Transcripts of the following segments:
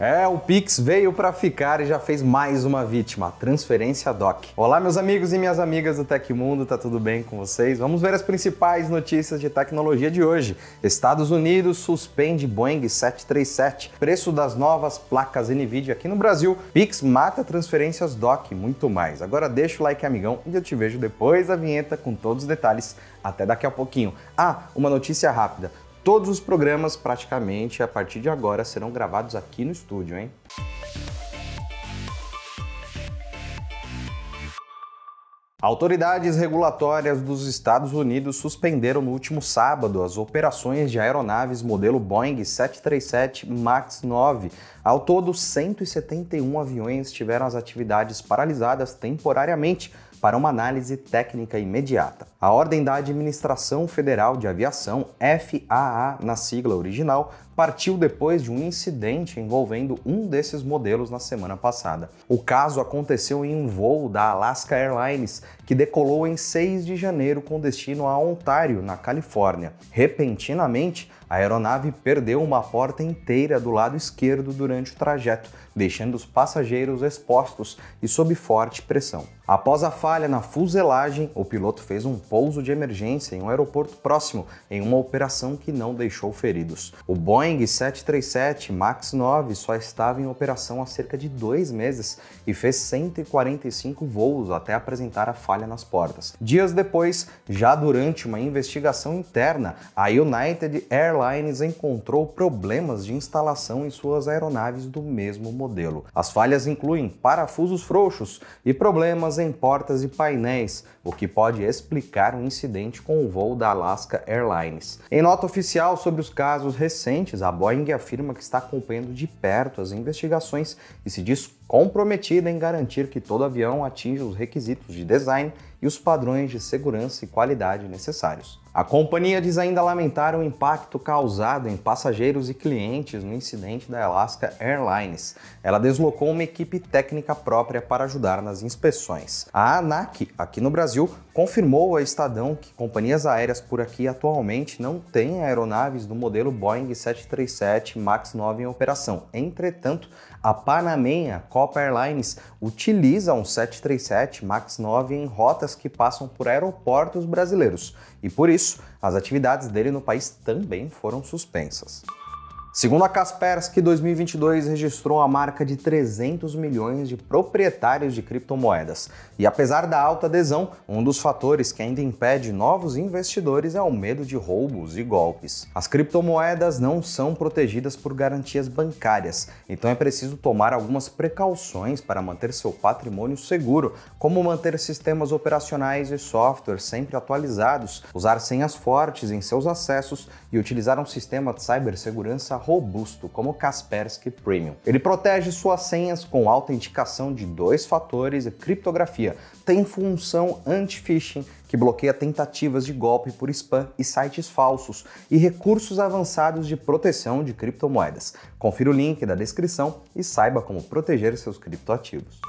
É, o Pix veio para ficar e já fez mais uma vítima, a transferência DOC. Olá, meus amigos e minhas amigas do Tecmundo, tá tudo bem com vocês? Vamos ver as principais notícias de tecnologia de hoje. Estados Unidos suspende Boeing 737, preço das novas placas NVIDIA aqui no Brasil, Pix mata transferências DOC, muito mais. Agora deixa o like, amigão, e eu te vejo depois da vinheta com todos os detalhes. Até daqui a pouquinho. Ah, uma notícia rápida. Todos os programas, praticamente, a partir de agora, serão gravados aqui no estúdio, hein? Autoridades regulatórias dos Estados Unidos suspenderam no último sábado as operações de aeronaves modelo Boeing 737 MAX 9. Ao todo, 171 aviões tiveram as atividades paralisadas temporariamente para uma análise técnica imediata. A Ordem da Administração Federal de Aviação, FAA na sigla original, partiu depois de um incidente envolvendo um desses modelos na semana passada. O caso aconteceu em um voo da Alaska Airlines, que decolou em 6 de janeiro com destino a Ontário, na Califórnia. Repentinamente, a aeronave perdeu uma porta inteira do lado esquerdo durante o trajeto, deixando os passageiros expostos e sob forte pressão. Após a falha na fuselagem, o piloto fez um pouso de emergência em um aeroporto próximo, em uma operação que não deixou feridos. O Boeing 737 MAX 9 só estava em operação há cerca de dois meses e fez 145 voos até apresentar a falha nas portas. Dias depois, já durante uma investigação interna, a United Airlines encontrou problemas de instalação em suas aeronaves do mesmo modelo. As falhas incluem parafusos frouxos e problemas em portas e painéis, o que pode explicar um incidente com o voo da Alaska Airlines. Em nota oficial sobre os casos recentes, a Boeing afirma que está acompanhando de perto as investigações e se diz comprometida em garantir que todo avião atinja os requisitos de design e os padrões de segurança e qualidade necessários. A companhia diz ainda lamentar o impacto causado em passageiros e clientes no incidente da Alaska Airlines. Ela deslocou uma equipe técnica própria para ajudar nas inspeções. A ANAC, aqui no Brasil, confirmou a Estadão que companhias aéreas por aqui atualmente não têm aeronaves do modelo Boeing 737 MAX 9 em operação. Entretanto, a Panamenha Copa Airlines utiliza um 737 MAX 9 em rotas que passam por aeroportos brasileiros e por isso as atividades dele no país também foram suspensas. Segundo a Kaspersky, 2022 registrou a marca de 300 milhões de proprietários de criptomoedas. E apesar da alta adesão, um dos fatores que ainda impede novos investidores é o medo de roubos e golpes. As criptomoedas não são protegidas por garantias bancárias, então é preciso tomar algumas precauções para manter seu patrimônio seguro, como manter sistemas operacionais e software sempre atualizados, usar senhas fortes em seus acessos e utilizar um sistema de cibersegurança robusto, como o Kaspersky Premium. Ele protege suas senhas com autenticação de dois fatores e criptografia. Tem função anti-phishing que bloqueia tentativas de golpe por spam e sites falsos e recursos avançados de proteção de criptomoedas. Confira o link da descrição e saiba como proteger seus criptoativos.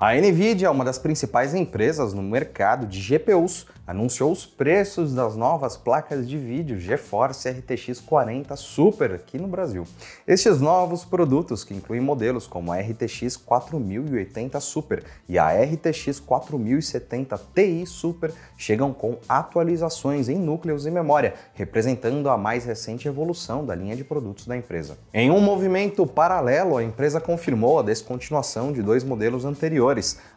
A Nvidia, uma das principais empresas no mercado de GPUs, anunciou os preços das novas placas de vídeo GeForce RTX 40 Super aqui no Brasil. Estes novos produtos, que incluem modelos como a RTX 4080 Super e a RTX 4070 Ti Super, chegam com atualizações em núcleos e memória, representando a mais recente evolução da linha de produtos da empresa. Em um movimento paralelo, a empresa confirmou a descontinuação de dois modelos anteriores,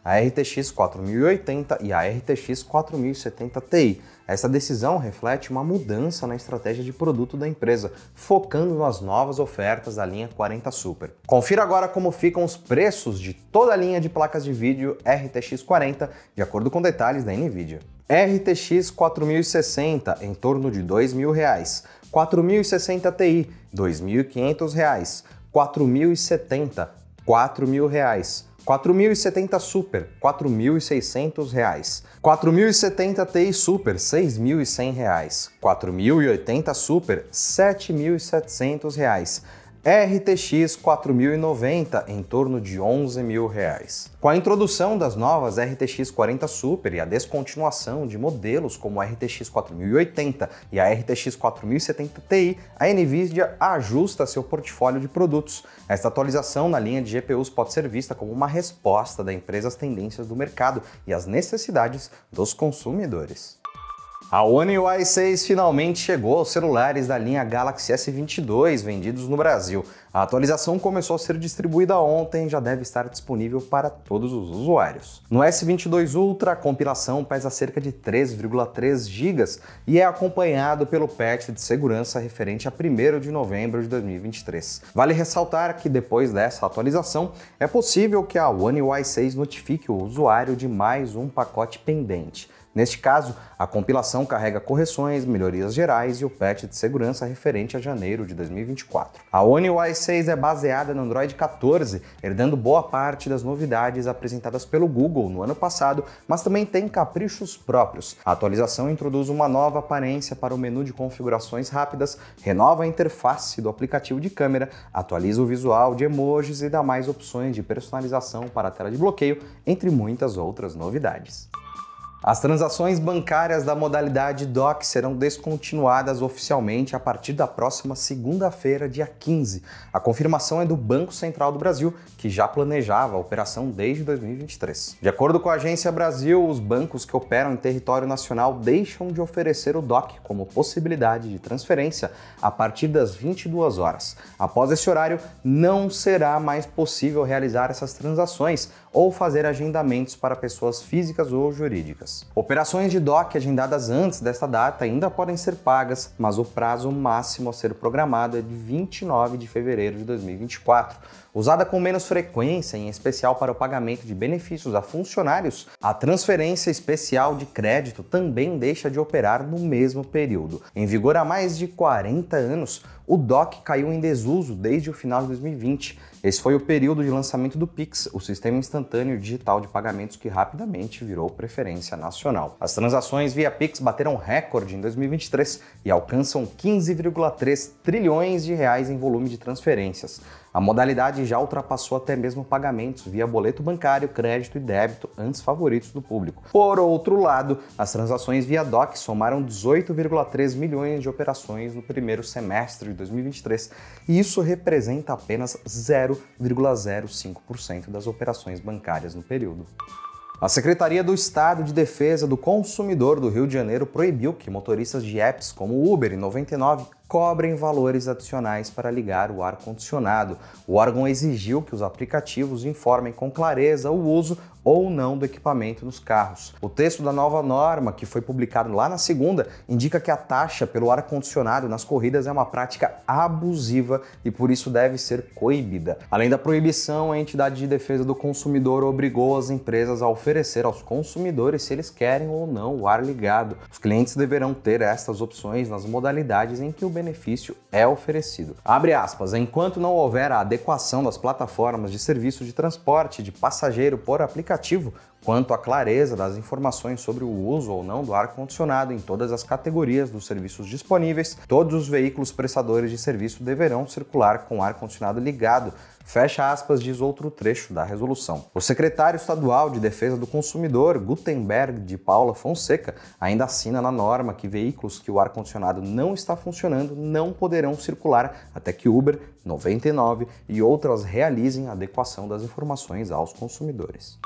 a RTX 4080 e a RTX 4070 Ti. Essa decisão reflete uma mudança na estratégia de produto da empresa, focando nas novas ofertas da linha 40 Super. Confira agora como ficam os preços de toda a linha de placas de vídeo RTX 40, de acordo com detalhes da Nvidia. RTX 4060 em torno de R$ 2.000, 4060 Ti R$ 2.500, 4070 R$ 4.000. 4.070 Super, R$ 4.600. 4.070 Ti Super, R$ 6.100. 4.080 Super, R$ 7.700. RTX 4090 em torno de 11 mil reais. Com a introdução das novas RTX 40 Super e a descontinuação de modelos como a RTX 4080 e a RTX 4070 Ti, a Nvidia ajusta seu portfólio de produtos. Esta atualização na linha de GPUs pode ser vista como uma resposta da empresa às tendências do mercado e às necessidades dos consumidores. A One UI 6 finalmente chegou aos celulares da linha Galaxy S22 vendidos no Brasil. A atualização começou a ser distribuída ontem e já deve estar disponível para todos os usuários. No S22 Ultra, a compilação pesa cerca de 3,3 GB e é acompanhado pelo patch de segurança referente a 1 de novembro de 2023. Vale ressaltar que depois dessa atualização, é possível que a One UI 6 notifique o usuário de mais um pacote pendente. Neste caso, a compilação carrega correções, melhorias gerais e o patch de segurança referente a janeiro de 2024. A One UI 6 é baseada no Android 14, herdando boa parte das novidades apresentadas pelo Google no ano passado, mas também tem caprichos próprios. A atualização introduz uma nova aparência para o menu de configurações rápidas, renova a interface do aplicativo de câmera, atualiza o visual de emojis e dá mais opções de personalização para a tela de bloqueio, entre muitas outras novidades. As transações bancárias da modalidade DOC serão descontinuadas oficialmente a partir da próxima segunda-feira, dia 15. A confirmação é do Banco Central do Brasil, que já planejava a operação desde 2023. De acordo com a Agência Brasil, os bancos que operam em território nacional deixam de oferecer o DOC como possibilidade de transferência a partir das 22 horas. Após esse horário, não será mais possível realizar essas transações ou fazer agendamentos para pessoas físicas ou jurídicas. Operações de DOC agendadas antes desta data ainda podem ser pagas, mas o prazo máximo a ser programado é de 29 de fevereiro de 2024. Usada com menos frequência, em especial para o pagamento de benefícios a funcionários, a transferência especial de crédito também deixa de operar no mesmo período. Em vigor há mais de 40 anos, o DOC caiu em desuso desde o final de 2020 esse foi o período de lançamento do Pix, o sistema instantâneo digital de pagamentos que rapidamente virou preferência nacional. As transações via Pix bateram recorde em 2023 e alcançam 15,3 trilhões de reais em volume de transferências. A modalidade já ultrapassou até mesmo pagamentos via boleto bancário, crédito e débito, antes favoritos do público. Por outro lado, as transações via DOC somaram 18,3 milhões de operações no primeiro semestre de 2023, e isso representa apenas 0,05% das operações bancárias no período. A Secretaria do Estado de Defesa do Consumidor do Rio de Janeiro proibiu que motoristas de apps como Uber e 99 cobrem valores adicionais para ligar o ar-condicionado. O órgão exigiu que os aplicativos informem com clareza o uso ou não do equipamento nos carros. O texto da nova norma, que foi publicado lá na segunda, indica que a taxa pelo ar-condicionado nas corridas é uma prática abusiva e por isso deve ser coibida. Além da proibição, a entidade de defesa do consumidor obrigou as empresas a oferecer aos consumidores se eles querem ou não o ar ligado. Os clientes deverão ter estas opções nas modalidades em que o benefício é oferecido. Abre aspas, enquanto não houver a adequação das plataformas de serviço de transporte de passageiro por aplicativo aplicativo quanto à clareza das informações sobre o uso ou não do ar-condicionado em todas as categorias dos serviços disponíveis, todos os veículos prestadores de serviço deverão circular com ar-condicionado ligado. Fecha aspas, diz outro trecho da resolução. O secretário estadual de Defesa do Consumidor, Gutenberg de Paula Fonseca, ainda assina na norma que veículos que o ar-condicionado não está funcionando não poderão circular até que Uber, 99 e outras realizem a adequação das informações aos consumidores.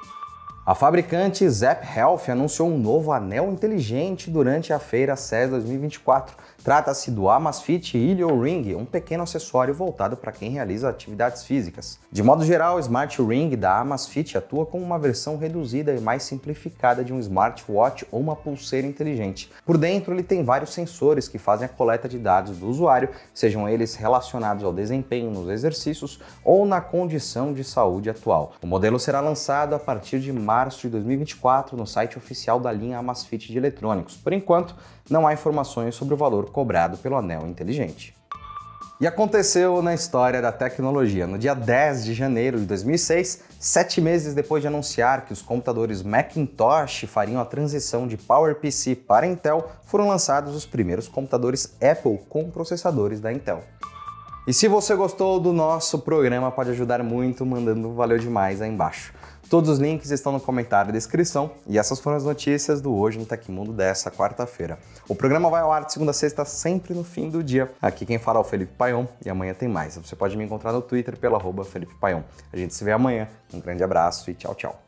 A fabricante Zap Health anunciou um novo anel inteligente durante a feira CES 2024 Trata-se do Amazfit Helio Ring, um pequeno acessório voltado para quem realiza atividades físicas. De modo geral, o Smart Ring da Amazfit atua como uma versão reduzida e mais simplificada de um smartwatch ou uma pulseira inteligente. Por dentro, ele tem vários sensores que fazem a coleta de dados do usuário, sejam eles relacionados ao desempenho nos exercícios ou na condição de saúde atual. O modelo será lançado a partir de março de 2024 no site oficial da linha Amazfit de eletrônicos. Por enquanto, não há informações sobre o valor cobrado pelo anel inteligente. E aconteceu na história da tecnologia. No dia 10 de janeiro de 2006, sete meses depois de anunciar que os computadores Macintosh fariam a transição de PowerPC para Intel, foram lançados os primeiros computadores Apple com processadores da Intel. E se você gostou do nosso programa, pode ajudar muito mandando valeu demais aí embaixo. Todos os links estão no comentário e descrição. E essas foram as notícias do Hoje no Tecmundo dessa quarta-feira. O programa vai ao ar de segunda a sexta, sempre no fim do dia. Aqui quem fala é o Felipe Paion e amanhã tem mais. Você pode me encontrar no Twitter pelo arroba Felipe Paion. A gente se vê amanhã. Um grande abraço e tchau, tchau.